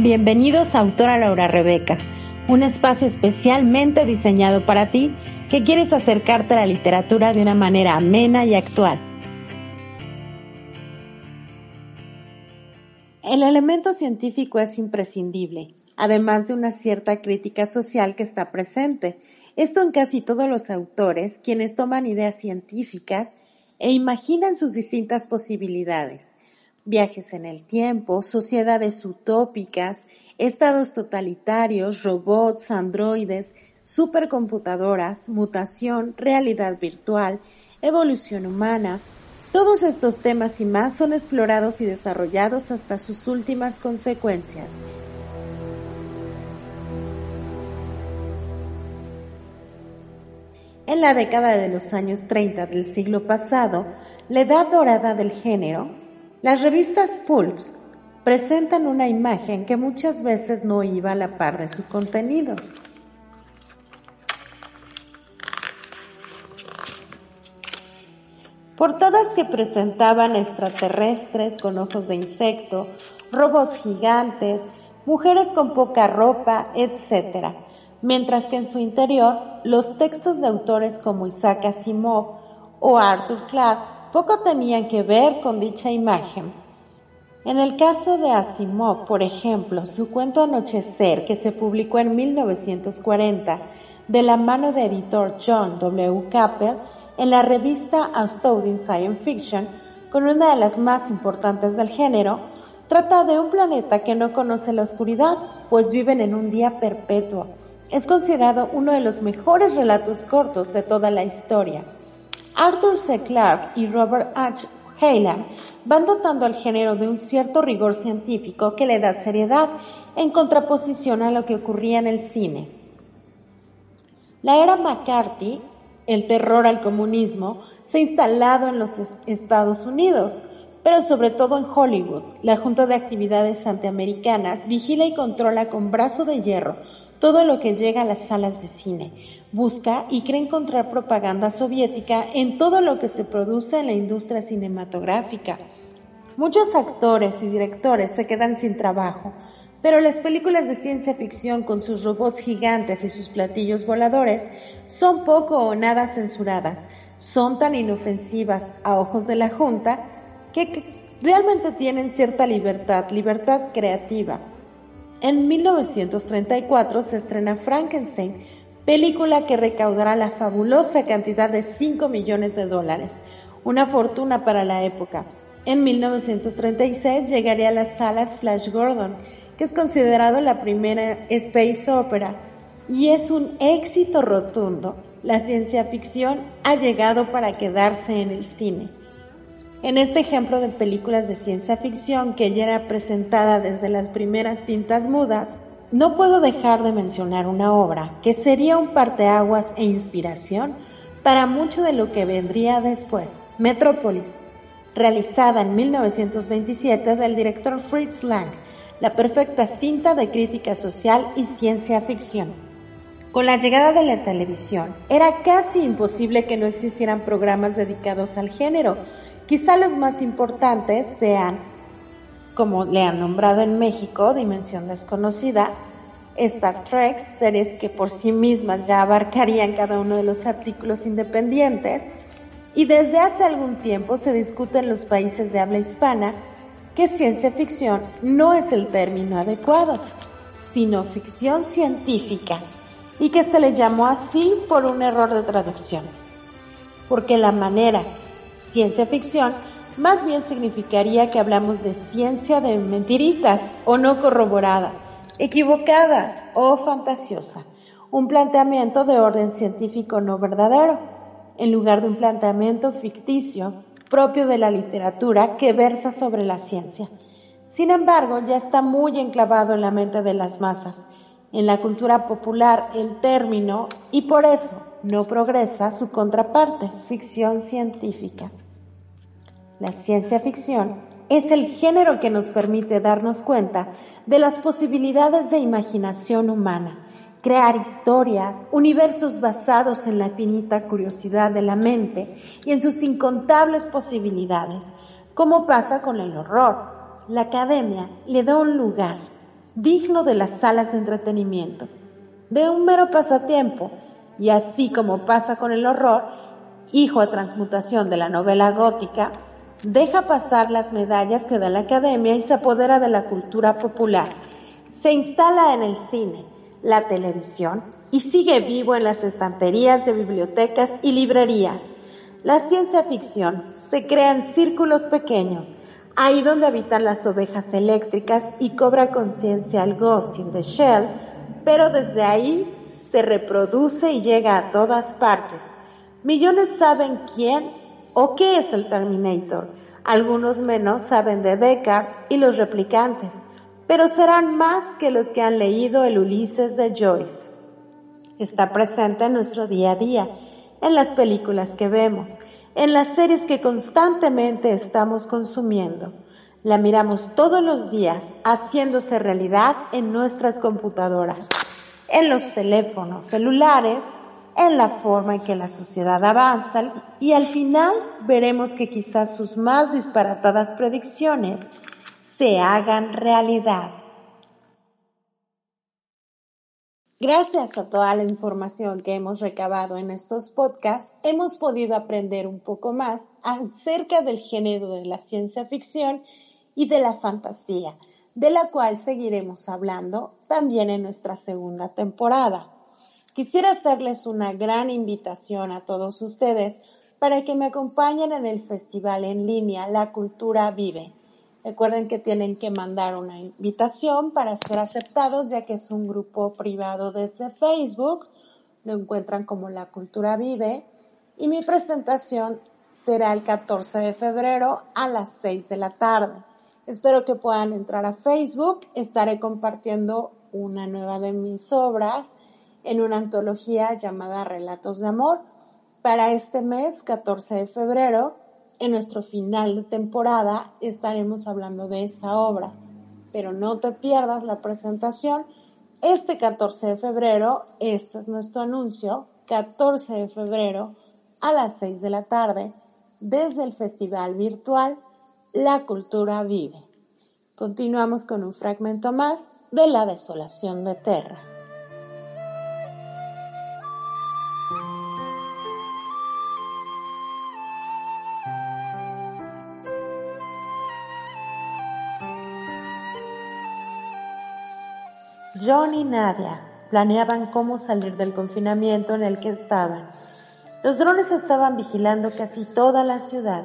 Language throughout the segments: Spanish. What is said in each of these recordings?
Bienvenidos a Autora Laura Rebeca, un espacio especialmente diseñado para ti que quieres acercarte a la literatura de una manera amena y actual. El elemento científico es imprescindible, además de una cierta crítica social que está presente. Esto en casi todos los autores, quienes toman ideas científicas e imaginan sus distintas posibilidades viajes en el tiempo, sociedades utópicas, estados totalitarios, robots, androides, supercomputadoras, mutación, realidad virtual, evolución humana. Todos estos temas y más son explorados y desarrollados hasta sus últimas consecuencias. En la década de los años 30 del siglo pasado, la edad dorada del género, las revistas Pulps presentan una imagen que muchas veces no iba a la par de su contenido. Portadas que presentaban extraterrestres con ojos de insecto, robots gigantes, mujeres con poca ropa, etc. Mientras que en su interior los textos de autores como Isaac Asimov o Arthur Clarke poco tenían que ver con dicha imagen. En el caso de Asimov, por ejemplo, su cuento Anochecer, que se publicó en 1940 de la mano de editor John W. Capel en la revista Astounding Science Fiction, con una de las más importantes del género, trata de un planeta que no conoce la oscuridad, pues viven en un día perpetuo. Es considerado uno de los mejores relatos cortos de toda la historia. Arthur C. Clarke y Robert H. Heyland van dotando al género de un cierto rigor científico que le da seriedad en contraposición a lo que ocurría en el cine. La era McCarthy, el terror al comunismo, se ha instalado en los Estados Unidos, pero sobre todo en Hollywood. La Junta de Actividades Antiamericanas vigila y controla con brazo de hierro todo lo que llega a las salas de cine, busca y cree encontrar propaganda soviética en todo lo que se produce en la industria cinematográfica. Muchos actores y directores se quedan sin trabajo, pero las películas de ciencia ficción con sus robots gigantes y sus platillos voladores son poco o nada censuradas, son tan inofensivas a ojos de la Junta que realmente tienen cierta libertad, libertad creativa. En 1934 se estrena Frankenstein, película que recaudará la fabulosa cantidad de 5 millones de dólares, una fortuna para la época. En 1936 llegaría a las salas Flash Gordon, que es considerado la primera space opera, y es un éxito rotundo. La ciencia ficción ha llegado para quedarse en el cine. En este ejemplo de películas de ciencia ficción que ya era presentada desde las primeras cintas mudas, no puedo dejar de mencionar una obra que sería un parteaguas e inspiración para mucho de lo que vendría después, Metrópolis, realizada en 1927 del director Fritz Lang, la perfecta cinta de crítica social y ciencia ficción. Con la llegada de la televisión, era casi imposible que no existieran programas dedicados al género. Quizá los más importantes sean como le han nombrado en México, Dimensión Desconocida, Star Trek, series que por sí mismas ya abarcarían cada uno de los artículos independientes, y desde hace algún tiempo se discute en los países de habla hispana que ciencia ficción no es el término adecuado, sino ficción científica, y que se le llamó así por un error de traducción, porque la manera ciencia ficción más bien significaría que hablamos de ciencia de mentiritas o no corroborada, equivocada o fantasiosa, un planteamiento de orden científico no verdadero, en lugar de un planteamiento ficticio propio de la literatura que versa sobre la ciencia. Sin embargo, ya está muy enclavado en la mente de las masas, en la cultura popular el término y por eso no progresa su contraparte, ficción científica. La ciencia ficción es el género que nos permite darnos cuenta de las posibilidades de imaginación humana, crear historias, universos basados en la finita curiosidad de la mente y en sus incontables posibilidades, como pasa con el horror. La academia le da un lugar, digno de las salas de entretenimiento, de un mero pasatiempo, y así como pasa con el horror, hijo de transmutación de la novela gótica, deja pasar las medallas que da la academia y se apodera de la cultura popular. Se instala en el cine, la televisión y sigue vivo en las estanterías de bibliotecas y librerías. La ciencia ficción se crea en círculos pequeños, ahí donde habitan las ovejas eléctricas y cobra conciencia al Ghost in the Shell, pero desde ahí se reproduce y llega a todas partes. Millones saben quién o qué es el Terminator. Algunos menos saben de Descartes y los replicantes, pero serán más que los que han leído el Ulises de Joyce. Está presente en nuestro día a día, en las películas que vemos, en las series que constantemente estamos consumiendo. La miramos todos los días haciéndose realidad en nuestras computadoras, en los teléfonos celulares, en la forma en que la sociedad avanza y al final veremos que quizás sus más disparatadas predicciones se hagan realidad. Gracias a toda la información que hemos recabado en estos podcasts, hemos podido aprender un poco más acerca del género de la ciencia ficción y de la fantasía, de la cual seguiremos hablando también en nuestra segunda temporada. Quisiera hacerles una gran invitación a todos ustedes para que me acompañen en el festival en línea La Cultura Vive Recuerden que tienen que mandar una invitación para ser aceptados, ya que es un grupo privado desde Facebook. Lo encuentran como La Cultura Vive. Y mi presentación será el 14 de febrero a las 6 de la tarde. Espero que puedan entrar a Facebook. Estaré compartiendo una nueva de mis obras en una antología llamada Relatos de Amor para este mes, 14 de febrero en nuestro final de temporada estaremos hablando de esa obra, pero no te pierdas la presentación este 14 de febrero, este es nuestro anuncio, 14 de febrero a las 6 de la tarde, desde el festival virtual La Cultura Vive. Continuamos con un fragmento más de La Desolación de Terra. John y Nadia planeaban cómo salir del confinamiento en el que estaban. Los drones estaban vigilando casi toda la ciudad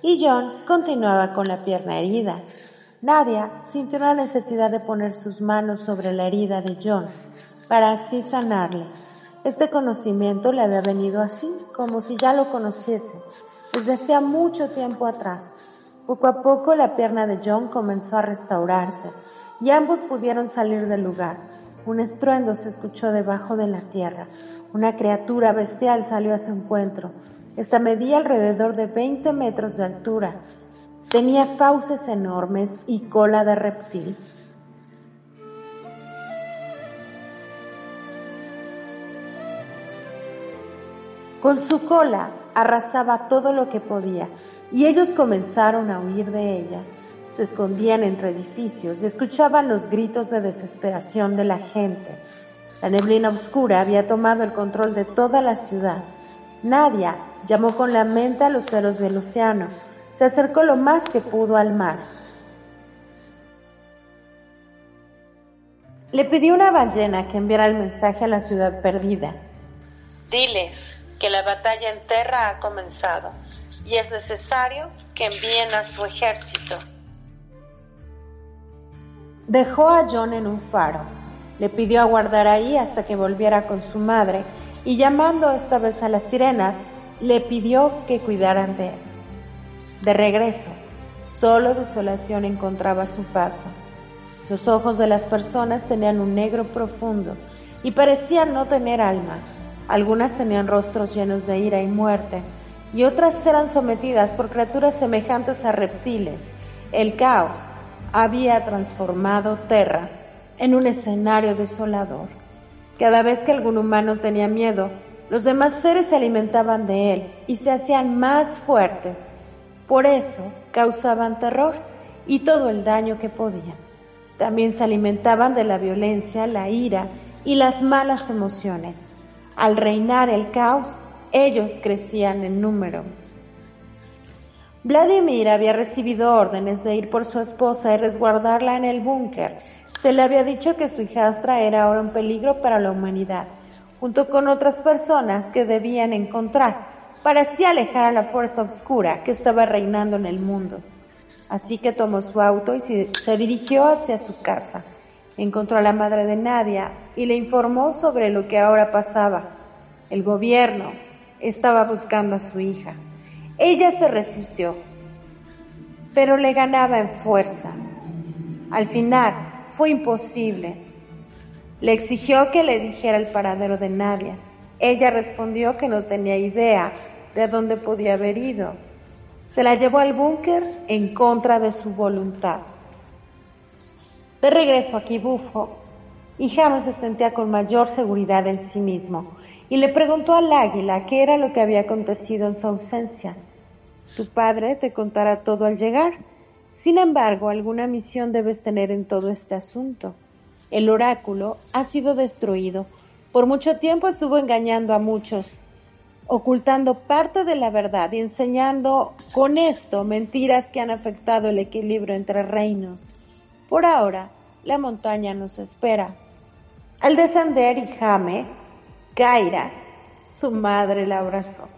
y John continuaba con la pierna herida. Nadia sintió la necesidad de poner sus manos sobre la herida de John para así sanarle. Este conocimiento le había venido así, como si ya lo conociese, desde hacía mucho tiempo atrás. Poco a poco la pierna de John comenzó a restaurarse y ambos pudieron salir del lugar. Un estruendo se escuchó debajo de la tierra. Una criatura bestial salió a su encuentro. Esta medía alrededor de 20 metros de altura. Tenía fauces enormes y cola de reptil. Con su cola arrasaba todo lo que podía y ellos comenzaron a huir de ella se escondían entre edificios y escuchaban los gritos de desesperación de la gente. La neblina oscura había tomado el control de toda la ciudad. Nadia llamó con la mente a los ceros del océano. Se acercó lo más que pudo al mar. Le pidió una ballena que enviara el mensaje a la ciudad perdida. Diles que la batalla en tierra ha comenzado y es necesario que envíen a su ejército. Dejó a John en un faro. Le pidió aguardar ahí hasta que volviera con su madre y llamando esta vez a las sirenas, le pidió que cuidaran de él. De regreso, solo desolación encontraba su paso. Los ojos de las personas tenían un negro profundo y parecían no tener alma. Algunas tenían rostros llenos de ira y muerte, y otras eran sometidas por criaturas semejantes a reptiles. El caos había transformado Terra en un escenario desolador. Cada vez que algún humano tenía miedo, los demás seres se alimentaban de él y se hacían más fuertes. Por eso causaban terror y todo el daño que podían. También se alimentaban de la violencia, la ira y las malas emociones. Al reinar el caos, ellos crecían en número. Vladimir había recibido órdenes de ir por su esposa y resguardarla en el búnker. Se le había dicho que su hijastra era ahora un peligro para la humanidad, junto con otras personas que debían encontrar, para así alejar a la fuerza oscura que estaba reinando en el mundo. Así que tomó su auto y se dirigió hacia su casa. Encontró a la madre de Nadia y le informó sobre lo que ahora pasaba. El gobierno estaba buscando a su hija. Ella se resistió, pero le ganaba en fuerza. Al final fue imposible. Le exigió que le dijera el paradero de Nadia. Ella respondió que no tenía idea de dónde podía haber ido. Se la llevó al búnker en contra de su voluntad. De regreso a Kibufo, y James se sentía con mayor seguridad en sí mismo y le preguntó al águila qué era lo que había acontecido en su ausencia. Tu padre te contará todo al llegar. Sin embargo, alguna misión debes tener en todo este asunto. El oráculo ha sido destruido. Por mucho tiempo estuvo engañando a muchos, ocultando parte de la verdad y enseñando con esto mentiras que han afectado el equilibrio entre reinos. Por ahora, la montaña nos espera. Al descender, Ijame, Kaira, su madre la abrazó.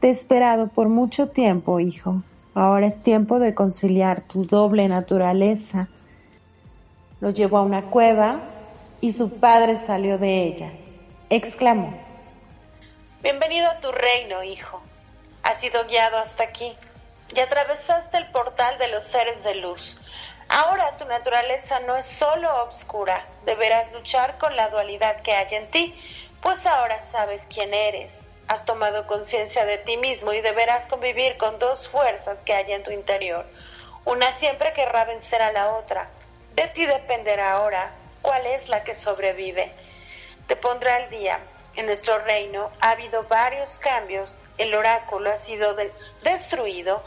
Te he esperado por mucho tiempo, hijo. Ahora es tiempo de conciliar tu doble naturaleza. Lo llevó a una cueva y su padre salió de ella. Exclamó. Bienvenido a tu reino, hijo. Has sido guiado hasta aquí y atravesaste el portal de los seres de luz. Ahora tu naturaleza no es solo obscura, deberás luchar con la dualidad que hay en ti, pues ahora sabes quién eres has tomado conciencia de ti mismo y deberás convivir con dos fuerzas que hay en tu interior. Una siempre querrá vencer a la otra. De ti dependerá ahora cuál es la que sobrevive. Te pondrá al día. En nuestro reino ha habido varios cambios. El oráculo ha sido destruido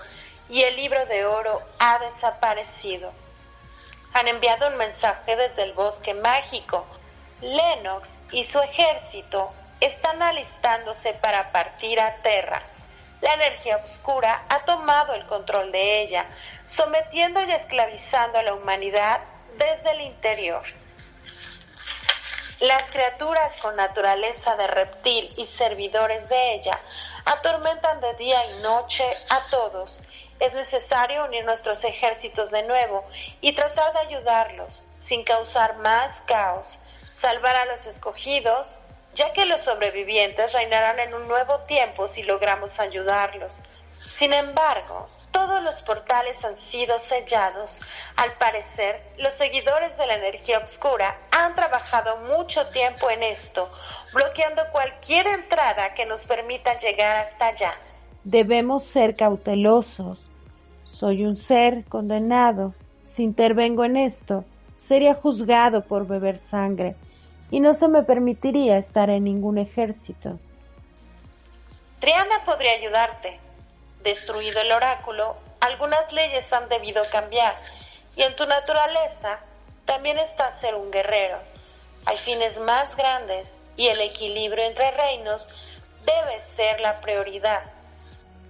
y el libro de oro ha desaparecido. Han enviado un mensaje desde el bosque mágico. Lennox y su ejército están alistándose para partir a Terra. La energía oscura ha tomado el control de ella, sometiendo y esclavizando a la humanidad desde el interior. Las criaturas con naturaleza de reptil y servidores de ella atormentan de día y noche a todos. Es necesario unir nuestros ejércitos de nuevo y tratar de ayudarlos sin causar más caos, salvar a los escogidos ya que los sobrevivientes reinarán en un nuevo tiempo si logramos ayudarlos. Sin embargo, todos los portales han sido sellados. Al parecer, los seguidores de la energía oscura han trabajado mucho tiempo en esto, bloqueando cualquier entrada que nos permita llegar hasta allá. Debemos ser cautelosos. Soy un ser condenado. Si intervengo en esto, sería juzgado por beber sangre y no se me permitiría estar en ningún ejército. Triana podría ayudarte. Destruido el oráculo, algunas leyes han debido cambiar y en tu naturaleza también está ser un guerrero. Hay fines más grandes y el equilibrio entre reinos debe ser la prioridad.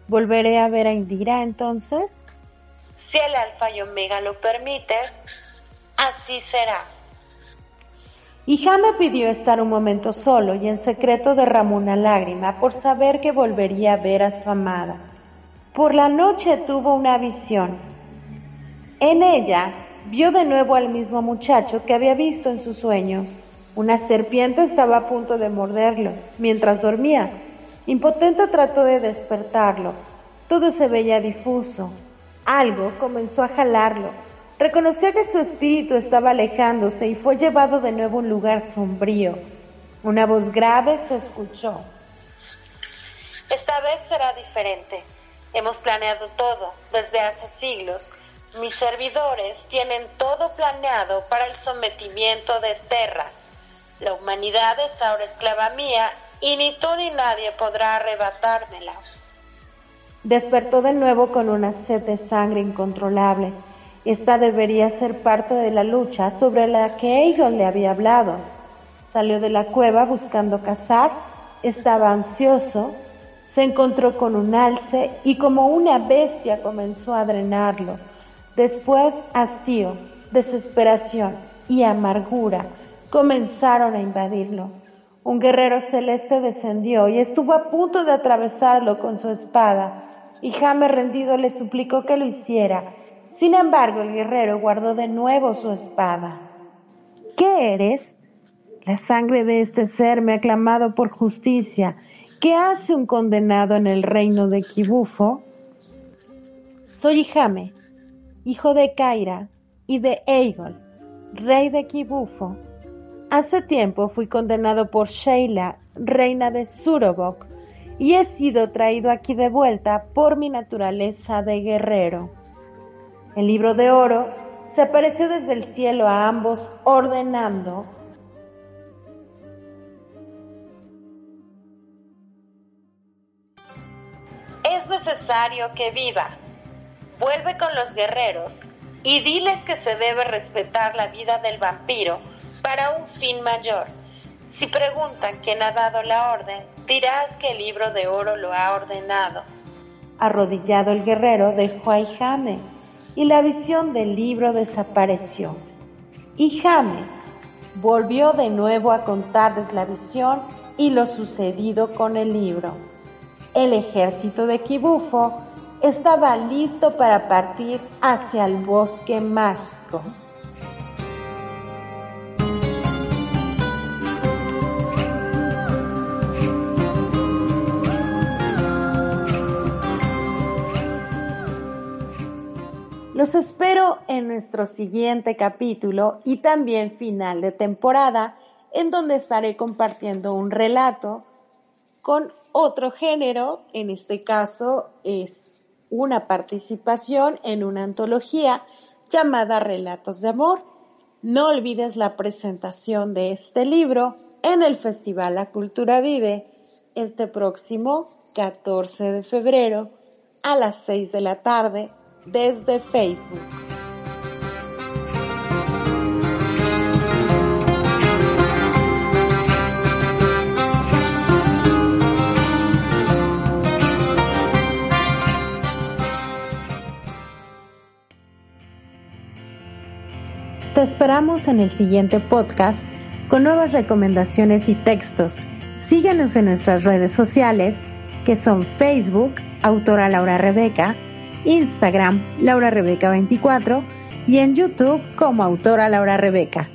¿Volveré a ver a Indira entonces? Si el alfa y omega lo permite, así será. Y Jame pidió estar un momento solo y en secreto derramó una lágrima por saber que volvería a ver a su amada. Por la noche tuvo una visión. En ella vio de nuevo al mismo muchacho que había visto en sus sueños. Una serpiente estaba a punto de morderlo mientras dormía. Impotente trató de despertarlo. Todo se veía difuso. Algo comenzó a jalarlo Reconoció que su espíritu estaba alejándose y fue llevado de nuevo a un lugar sombrío. Una voz grave se escuchó. Esta vez será diferente. Hemos planeado todo desde hace siglos. Mis servidores tienen todo planeado para el sometimiento de Terra. La humanidad es ahora esclava mía y ni tú ni nadie podrá arrebatármela. Despertó de nuevo con una sed de sangre incontrolable Esta debería ser parte de la lucha sobre la que Egon le había hablado. Salió de la cueva buscando cazar, estaba ansioso, se encontró con un alce y como una bestia comenzó a drenarlo. Después hastío, desesperación y amargura comenzaron a invadirlo. Un guerrero celeste descendió y estuvo a punto de atravesarlo con su espada, y Jame rendido le suplicó que lo hiciera. Sin embargo, el guerrero guardó de nuevo su espada. ¿Qué eres? La sangre de este ser me ha clamado por justicia. ¿Qué hace un condenado en el reino de Kibufo? Soy Jame, hijo de Kaira y de Aegon, rey de Kibufo. Hace tiempo fui condenado por Sheila, reina de Surobok, y he sido traído aquí de vuelta por mi naturaleza de guerrero. El libro de oro se apareció desde el cielo a ambos ordenando Es necesario que viva. Vuelve con los guerreros y diles que se debe respetar la vida del vampiro para un fin mayor. Si preguntan quién ha dado la orden, dirás que el libro de oro lo ha ordenado. Arrodillado el guerrero dejó a Jame y la visión del libro desapareció. Y Jame volvió de nuevo a contarles la visión y lo sucedido con el libro. El ejército de Kibufo estaba listo para partir hacia el bosque mágico. Los espero en nuestro siguiente capítulo y también final de temporada, en donde estaré compartiendo un relato con otro género, en este caso es una participación en una antología llamada Relatos de Amor. No olvides la presentación de este libro en el Festival La Cultura Vive este próximo 14 de febrero a las 6 de la tarde desde Facebook. Te esperamos en el siguiente podcast con nuevas recomendaciones y textos. Síguenos en nuestras redes sociales que son Facebook, autora Laura Rebeca, Instagram, Laura Rebeca 24 y en YouTube como autora Laura Rebeca.